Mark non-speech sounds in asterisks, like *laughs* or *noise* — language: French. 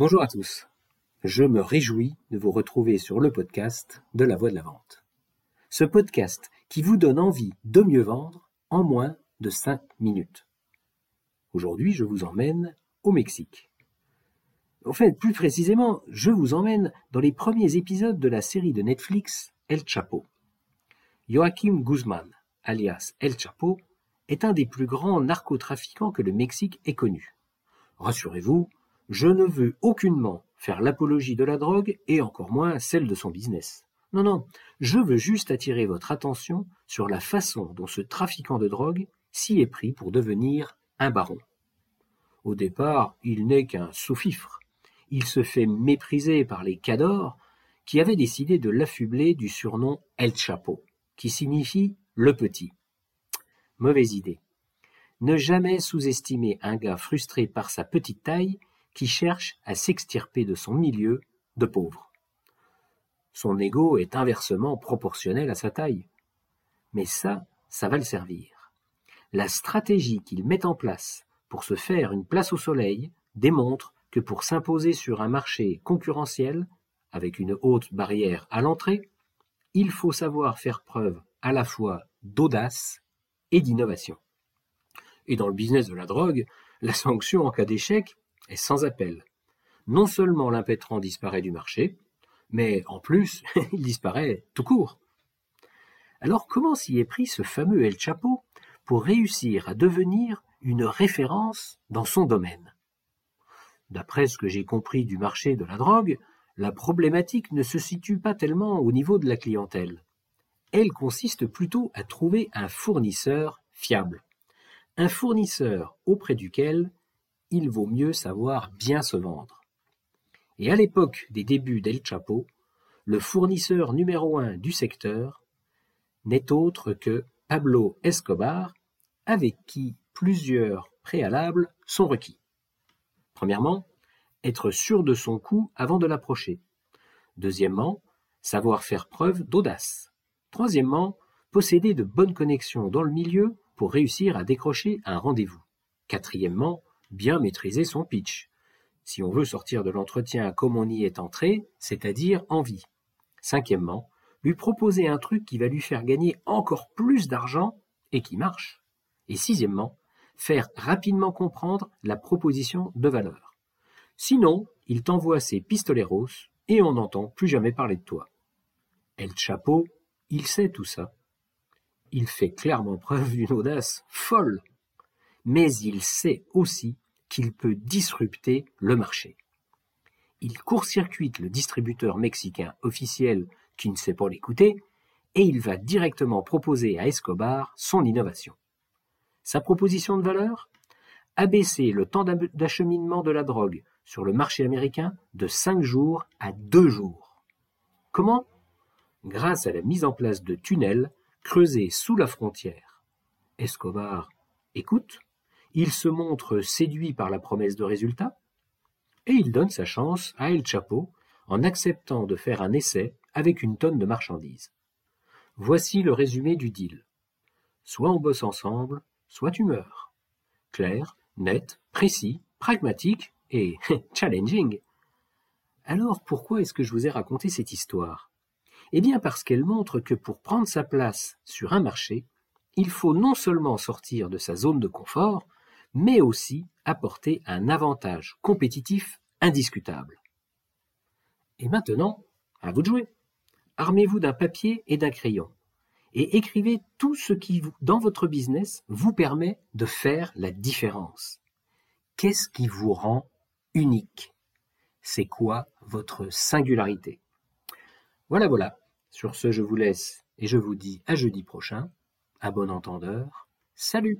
Bonjour à tous. Je me réjouis de vous retrouver sur le podcast de la voix de la vente. Ce podcast qui vous donne envie de mieux vendre en moins de 5 minutes. Aujourd'hui, je vous emmène au Mexique. En fait, plus précisément, je vous emmène dans les premiers épisodes de la série de Netflix El Chapo. Joaquim Guzman, alias El Chapo, est un des plus grands narcotrafiquants que le Mexique ait connu. Rassurez-vous, je ne veux aucunement faire l'apologie de la drogue et encore moins celle de son business. Non, non, je veux juste attirer votre attention sur la façon dont ce trafiquant de drogue s'y est pris pour devenir un baron. Au départ, il n'est qu'un sous-fifre. Il se fait mépriser par les cadors qui avaient décidé de l'affubler du surnom El Chapo, qui signifie le petit. Mauvaise idée. Ne jamais sous-estimer un gars frustré par sa petite taille qui cherche à s'extirper de son milieu de pauvre. Son ego est inversement proportionnel à sa taille. Mais ça, ça va le servir. La stratégie qu'il met en place pour se faire une place au soleil démontre que pour s'imposer sur un marché concurrentiel, avec une haute barrière à l'entrée, il faut savoir faire preuve à la fois d'audace et d'innovation. Et dans le business de la drogue, la sanction en cas d'échec sans appel. Non seulement l'impétrant disparaît du marché, mais en plus, *laughs* il disparaît tout court. Alors comment s'y est pris ce fameux El Chapo pour réussir à devenir une référence dans son domaine? D'après ce que j'ai compris du marché de la drogue, la problématique ne se situe pas tellement au niveau de la clientèle. Elle consiste plutôt à trouver un fournisseur fiable. Un fournisseur auprès duquel il vaut mieux savoir bien se vendre. Et à l'époque des débuts d'El Chapo, le fournisseur numéro un du secteur n'est autre que Pablo Escobar, avec qui plusieurs préalables sont requis. Premièrement, être sûr de son coup avant de l'approcher. Deuxièmement, savoir faire preuve d'audace. Troisièmement, posséder de bonnes connexions dans le milieu pour réussir à décrocher un rendez-vous. Quatrièmement, bien maîtriser son pitch. Si on veut sortir de l'entretien comme on y est entré, c'est-à-dire en vie. Cinquièmement, lui proposer un truc qui va lui faire gagner encore plus d'argent et qui marche. Et sixièmement, faire rapidement comprendre la proposition de valeur. Sinon, il t'envoie ses pistoleros et on n'entend plus jamais parler de toi. El Chapeau, il sait tout ça. Il fait clairement preuve d'une audace folle mais il sait aussi qu'il peut disrupter le marché. Il court-circuite le distributeur mexicain officiel qui ne sait pas l'écouter et il va directement proposer à Escobar son innovation. Sa proposition de valeur? Abaisser le temps d'acheminement de la drogue sur le marché américain de 5 jours à 2 jours. Comment? Grâce à la mise en place de tunnels creusés sous la frontière. Escobar écoute, il se montre séduit par la promesse de résultat, et il donne sa chance à El Chapo en acceptant de faire un essai avec une tonne de marchandises. Voici le résumé du deal. Soit on bosse ensemble, soit tu meurs. Clair, net, précis, pragmatique et *laughs* challenging. Alors pourquoi est-ce que je vous ai raconté cette histoire? Eh bien parce qu'elle montre que pour prendre sa place sur un marché, il faut non seulement sortir de sa zone de confort, mais aussi apporter un avantage compétitif indiscutable. Et maintenant, à vous de jouer. Armez-vous d'un papier et d'un crayon et écrivez tout ce qui, dans votre business, vous permet de faire la différence. Qu'est-ce qui vous rend unique? C'est quoi votre singularité? Voilà, voilà. Sur ce, je vous laisse et je vous dis à jeudi prochain. À bon entendeur. Salut